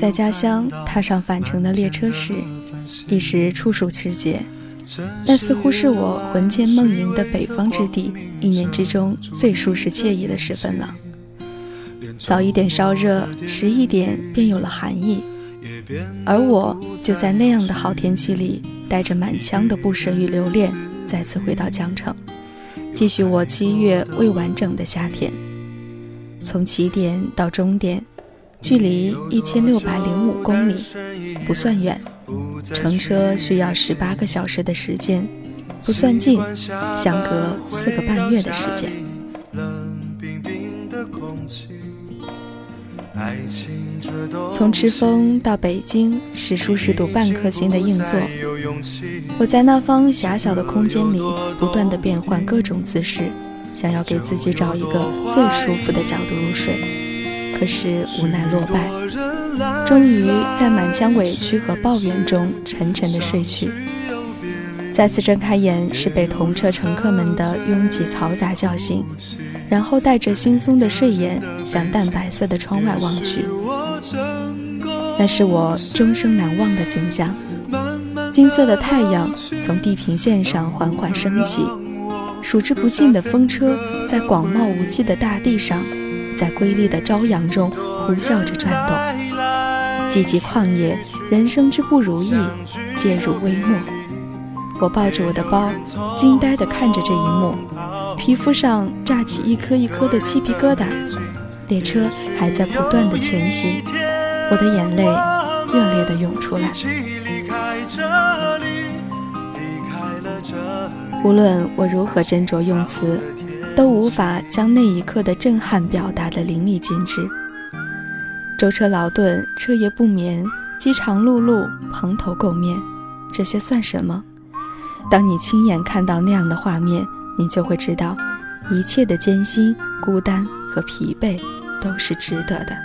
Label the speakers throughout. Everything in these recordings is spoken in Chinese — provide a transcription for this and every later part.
Speaker 1: 在家乡踏上返程的列车时，一时处暑时节，那似乎是我魂牵梦萦的北方之地，一年之中最舒适惬意的时分了。早一点烧热，迟一点便有了寒意，而我就在那样的好天气里，带着满腔的不舍与留恋，再次回到江城，继续我七月未完整的夏天。从起点到终点，距离一千六百零五公里，不算远，乘车需要十八个小时的时间，不算近，相隔四个半月的时间。从赤峰到北京，是舒适度半颗星的硬座。我在那方狭小的空间里，不断的变换各种姿势。想要给自己找一个最舒服的角度入睡，可是无奈落败，终于在满腔委屈和抱怨中沉沉的睡去。再次睁开眼，是被同车乘客们的拥挤嘈杂叫醒，然后带着惺忪的睡眼向淡白色的窗外望去。那是我终生难忘的景象：金色的太阳从地平线上缓缓升起。数之不尽的风车在广袤无际的大地上，在瑰丽的朝阳中呼啸着转动。寂寂旷野，人生之不如意，皆入微末。我抱着我的包，惊呆地看着这一幕，皮肤上炸起一颗一颗的鸡皮疙瘩。列车还在不断的前行，我的眼泪热烈地涌出来。无论我如何斟酌用词，都无法将那一刻的震撼表达得淋漓尽致。舟车劳顿，彻夜不眠，饥肠辘辘，蓬头垢面，这些算什么？当你亲眼看到那样的画面，你就会知道，一切的艰辛、孤单和疲惫都是值得的。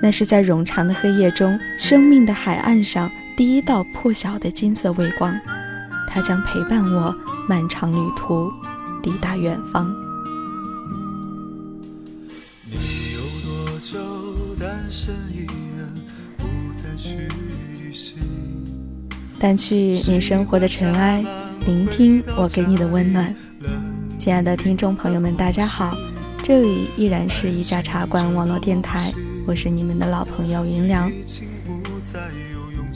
Speaker 1: 那是在冗长的黑夜中，生命的海岸上第一道破晓的金色微光。它将陪伴我漫长旅途，抵达远方。掸去你生活的尘埃，聆听我给你的温暖。亲爱的听众朋友们，大家好，这里依然是一家茶馆网络电台，我是你们的老朋友云良。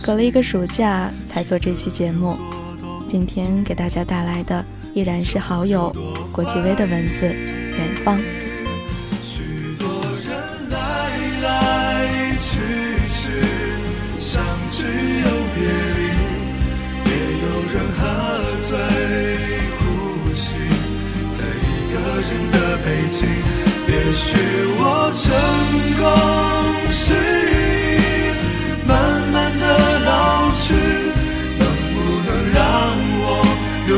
Speaker 1: 隔了一个暑假才做这期节目。今天给大家带来的依然是好友郭继威的文字《远方》。
Speaker 2: 许多人来来去去，相聚又别离，也有人喝醉哭泣，在一个人的北京。也许我成功是。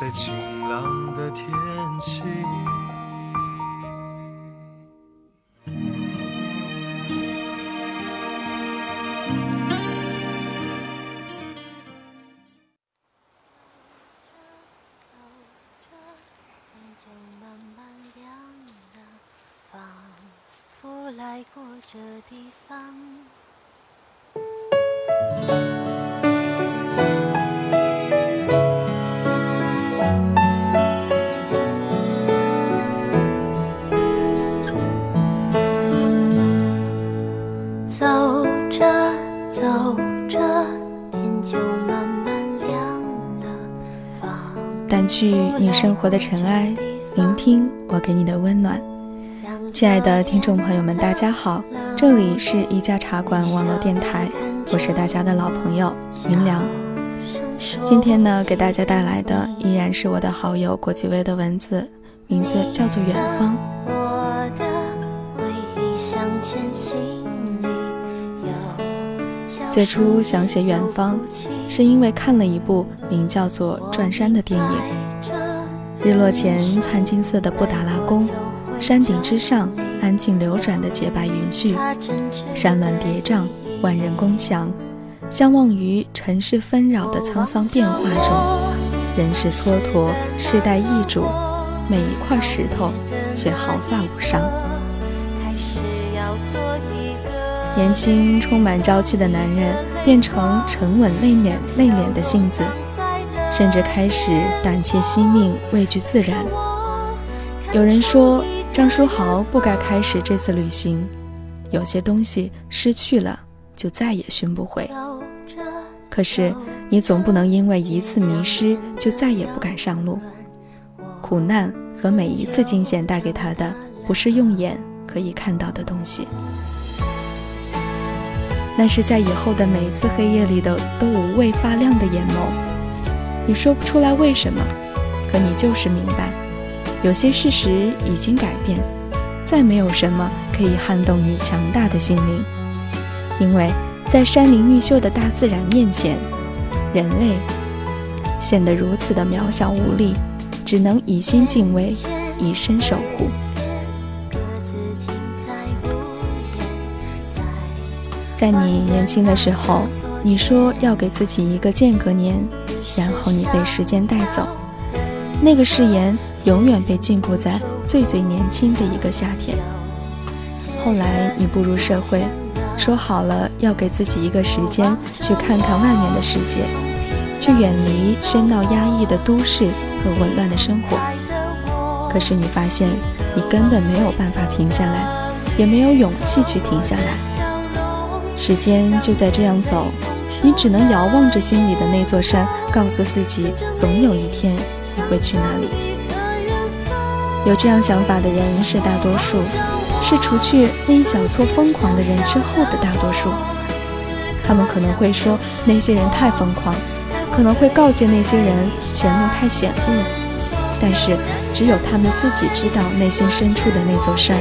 Speaker 2: 在晴朗的天气。来过这地方。
Speaker 1: 去你生活的尘埃，聆听我给你的温暖。亲爱的听众朋友们，大家好，这里是一家茶馆网络电台，我是大家的老朋友云良。今天呢，给大家带来的依然是我的好友郭继威的文字，名字叫做《远方》。最初想写远方，是因为看了一部名叫做《转山》的电影。日落前，灿金色的布达拉宫，山顶之上安静流转的洁白云絮，山峦叠嶂，万人宫墙，相望于尘世纷扰的沧桑变化中，人世蹉跎，世代易主，每一块石头却毫发无伤。年轻、充满朝气的男人变成沉稳内敛、内敛的性子，甚至开始胆怯惜命、畏惧自然。有人说，张书豪不该开始这次旅行。有些东西失去了，就再也寻不回。可是，你总不能因为一次迷失就再也不敢上路。苦难和每一次惊险带给他的，不是用眼可以看到的东西。那是在以后的每一次黑夜里的都无畏发亮的眼眸，你说不出来为什么，可你就是明白，有些事实已经改变，再没有什么可以撼动你强大的心灵，因为在山林毓秀的大自然面前，人类显得如此的渺小无力，只能以心敬畏，以身守护。在你年轻的时候，你说要给自己一个间隔年，然后你被时间带走。那个誓言永远被禁锢在最最年轻的一个夏天。后来你步入社会，说好了要给自己一个时间去看看外面的世界，去远离喧闹压抑的都市和紊乱的生活。可是你发现，你根本没有办法停下来，也没有勇气去停下来。时间就在这样走，你只能遥望着心里的那座山，告诉自己，总有一天你会去那里。有这样想法的人是大多数，是除去那一小撮疯狂的人之后的大多数。他们可能会说那些人太疯狂，可能会告诫那些人前路太险恶，但是只有他们自己知道内心深处的那座山。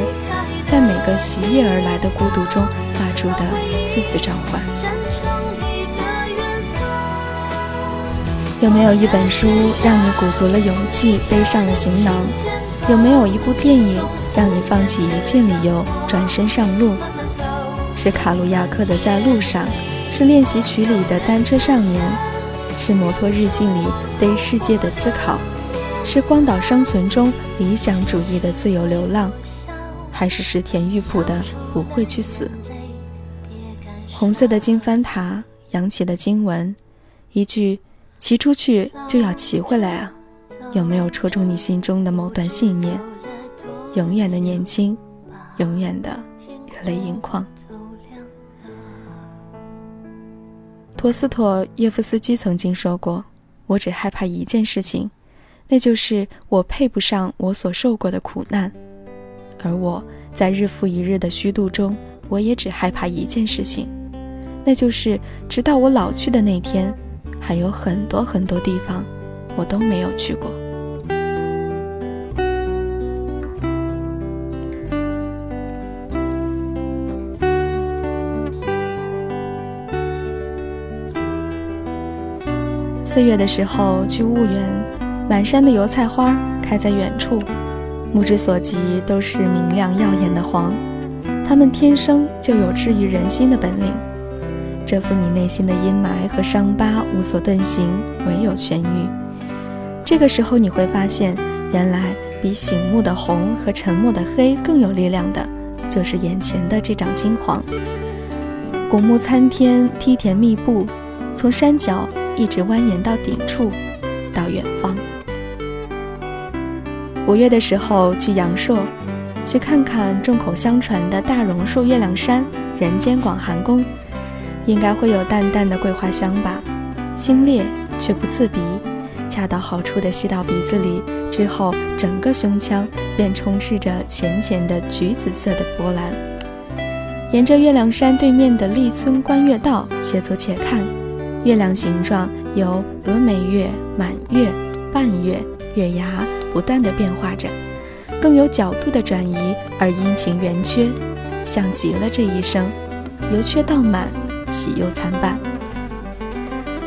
Speaker 1: 在每个袭夜而来的孤独中发出的次次召唤。有没有一本书让你鼓足了勇气背上了行囊？有没有一部电影让你放弃一切理由转身上路？是卡鲁亚克的《在路上》，是练习曲里的《单车少年》，是摩托日记里对世界的思考，是荒岛生存中理想主义的自由流浪。还是石田玉普的不会去死。红色的金帆塔扬起的经文，一句“骑出去就要骑回来啊”，有没有戳中你心中的某段信念？永远的年轻，永远的热泪盈眶。陀思妥耶夫斯基曾经说过：“我只害怕一件事情，那就是我配不上我所受过的苦难。”而我在日复一日的虚度中，我也只害怕一件事情，那就是直到我老去的那天，还有很多很多地方我都没有去过。四月的时候去婺源，满山的油菜花开在远处。目之所及都是明亮耀眼的黄，它们天生就有治愈人心的本领。这副你内心的阴霾和伤疤无所遁形，唯有痊愈。这个时候你会发现，原来比醒目的红和沉默的黑更有力量的，就是眼前的这张金黄。古木参天，梯田密布，从山脚一直蜿蜒到顶处，到远方。五月的时候去阳朔，去看看众口相传的大榕树月亮山人间广寒宫，应该会有淡淡的桂花香吧，清冽却不刺鼻，恰到好处地吸到鼻子里，之后整个胸腔便充斥着浅浅的橘紫色的波澜。沿着月亮山对面的立村观月道，且走且看，月亮形状由峨眉月、满月、半月、月牙不断地变化着，更有角度的转移而阴晴圆缺，像极了这一生，由缺到满，喜忧参半。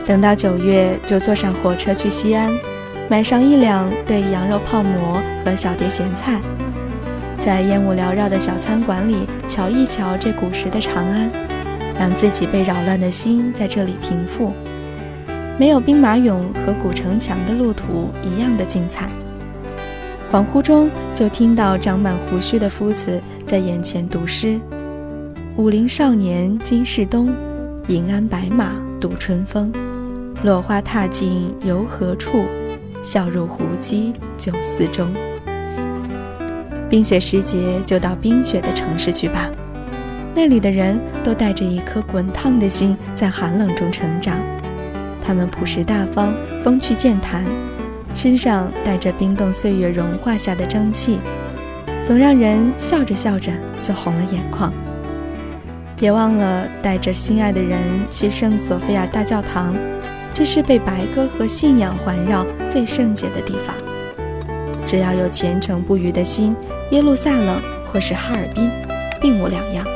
Speaker 1: 等到九月，就坐上火车去西安，买上一两对羊肉泡馍和小碟咸菜，在烟雾缭绕的小餐馆里瞧一瞧这古时的长安，让自己被扰乱的心在这里平复。没有兵马俑和古城墙的路途一样的精彩。恍惚中，就听到长满胡须的夫子在眼前读诗：“武陵少年今是东，银鞍白马度春风。”落花踏尽游何处？笑入胡姬酒肆中。冰雪时节，就到冰雪的城市去吧。那里的人都带着一颗滚烫的心，在寒冷中成长。他们朴实大方，风趣健谈，身上带着冰冻岁月融化下的蒸汽，总让人笑着笑着就红了眼眶。别忘了带着心爱的人去圣索菲亚大教堂。这是被白鸽和信仰环绕最圣洁的地方。只要有虔诚不渝的心，耶路撒冷或是哈尔滨，并无两样。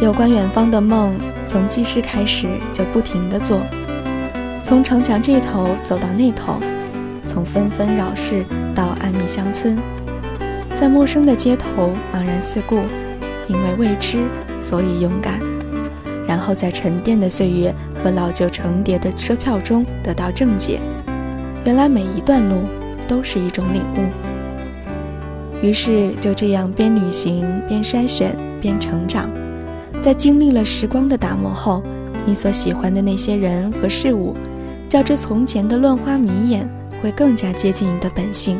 Speaker 1: 有关远方的梦，从记事开始就不停地做，从城墙这头走到那头，从纷纷扰事到安谧乡村，在陌生的街头茫然四顾。因为未知，所以勇敢。然后在沉淀的岁月和老旧重叠的车票中得到正解。原来每一段路都是一种领悟。于是就这样边旅行边筛选边成长。在经历了时光的打磨后，你所喜欢的那些人和事物，较之从前的乱花迷眼，会更加接近你的本性。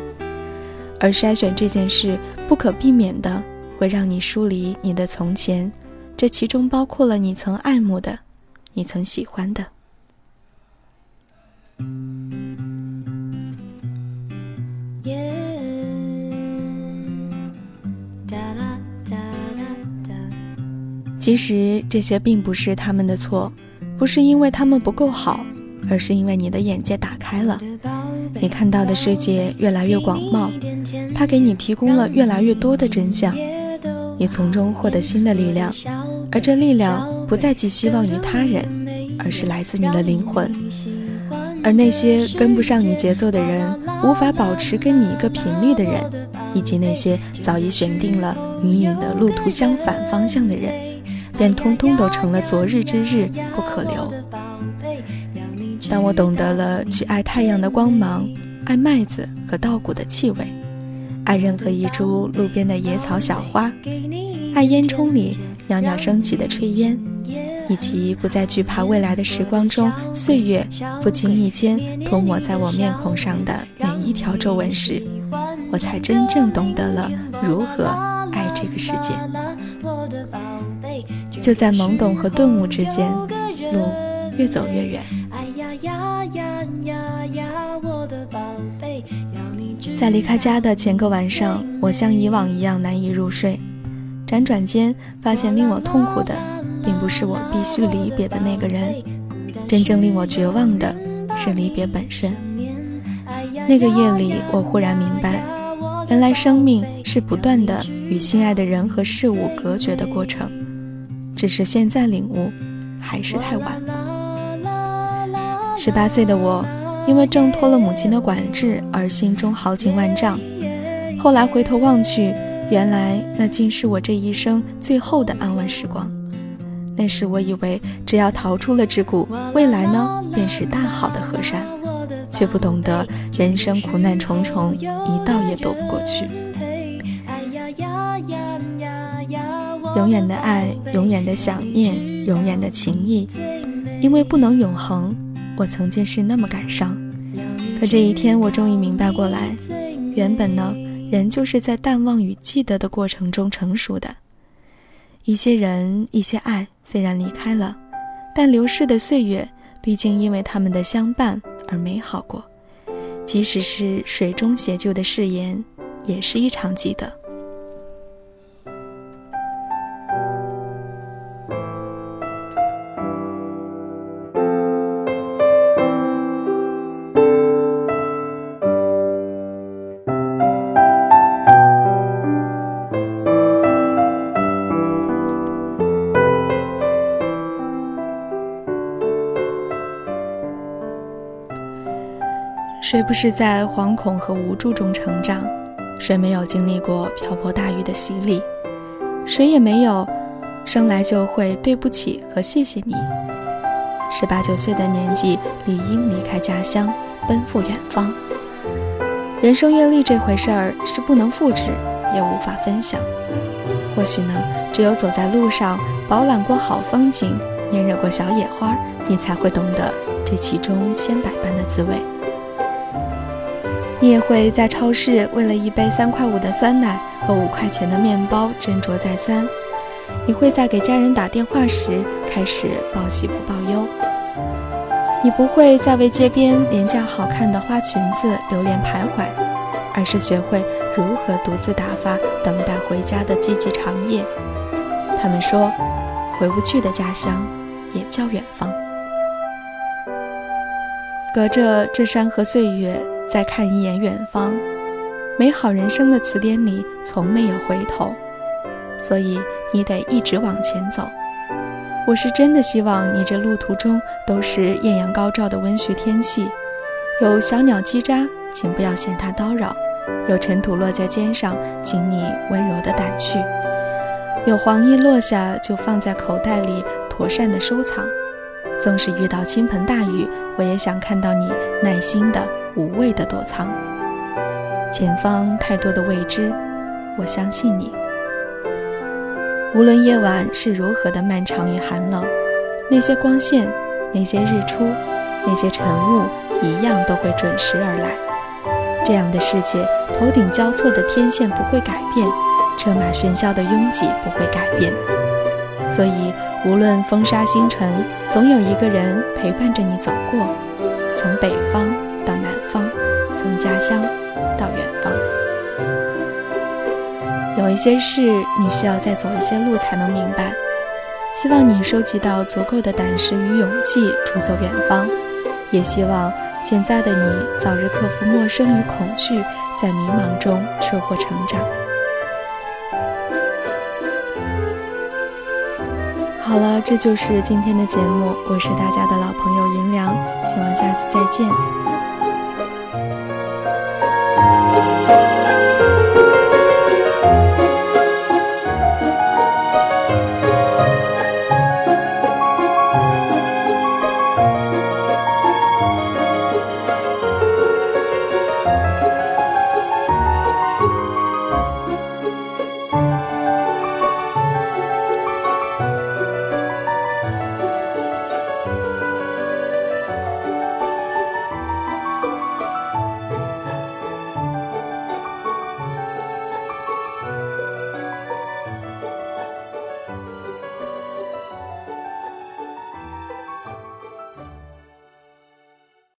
Speaker 1: 而筛选这件事不可避免的。会让你疏离你的从前，这其中包括了你曾爱慕的，你曾喜欢的。其实这些并不是他们的错，不是因为他们不够好，而是因为你的眼界打开了，你看到的世界越来越广袤，它给你提供了越来越多的真相。你从中获得新的力量，而这力量不再寄希望于他人，而是来自你的灵魂。而那些跟不上你节奏的人，无法保持跟你一个频率的人，以及那些早已选定了与你的路途相反方向的人，便通通都成了昨日之日不可留。当我懂得了去爱太阳的光芒，爱麦子和稻谷的气味。爱任何一株路边的野草小花，爱烟囱里袅袅升起的炊烟，以及不再惧怕未来的时光中岁月不经意间涂抹在我面孔上的每一条皱纹时，我才真正懂得了如何爱这个世界。就在懵懂和顿悟之间，路越走越远。在离开家的前个晚上，我像以往一样难以入睡。辗转间，发现令我痛苦的，并不是我必须离别的那个人，真正令我绝望的是离别本身。那个夜里，我忽然明白，原来生命是不断的与心爱的人和事物隔绝的过程，只是现在领悟，还是太晚。十八岁的我。因为挣脱了母亲的管制而心中豪情万丈，后来回头望去，原来那竟是我这一生最后的安稳时光。那时我以为只要逃出了桎梏，未来呢便是大好的河山，却不懂得人生苦难重重，一道也躲不过去。永远的爱，永远的想念，永远的情谊，因为不能永恒。我曾经是那么感伤，可这一天我终于明白过来，原本呢，人就是在淡忘与记得的过程中成熟的。一些人，一些爱，虽然离开了，但流逝的岁月，毕竟因为他们的相伴而美好过。即使是水中写就的誓言，也是一场记得。谁不是在惶恐和无助中成长？谁没有经历过瓢泼大雨的洗礼？谁也没有生来就会对不起和谢谢你。十八九岁的年纪，理应离开家乡，奔赴远方。人生阅历这回事儿是不能复制，也无法分享。或许呢，只有走在路上，饱览过好风景，拈惹过小野花，你才会懂得这其中千百般的滋味。你也会在超市为了一杯三块五的酸奶和五块钱的面包斟酌再三。你会在给家人打电话时开始报喜不报忧。你不会再为街边廉价好看的花裙子流连徘徊，而是学会如何独自打发等待回家的寂寂长夜。他们说，回不去的家乡也叫远方。隔着这山河岁月。再看一眼远方，美好人生的词典里从没有回头，所以你得一直往前走。我是真的希望你这路途中都是艳阳高照的温煦天气，有小鸟叽喳，请不要嫌它叨扰；有尘土落在肩上，请你温柔的掸去；有黄叶落下，就放在口袋里妥善的收藏。纵使遇到倾盆大雨，我也想看到你耐心的。无畏的躲藏，前方太多的未知，我相信你。无论夜晚是如何的漫长与寒冷，那些光线，那些日出，那些晨雾，一样都会准时而来。这样的世界，头顶交错的天线不会改变，车马喧嚣的拥挤不会改变。所以，无论风沙星辰，总有一个人陪伴着你走过，从北方。从家乡到远方，有一些事你需要再走一些路才能明白。希望你收集到足够的胆识与勇气，出走远方。也希望现在的你早日克服陌生与恐惧，在迷茫中收获成长。好了，这就是今天的节目。我是大家的老朋友云良，希望下次再见。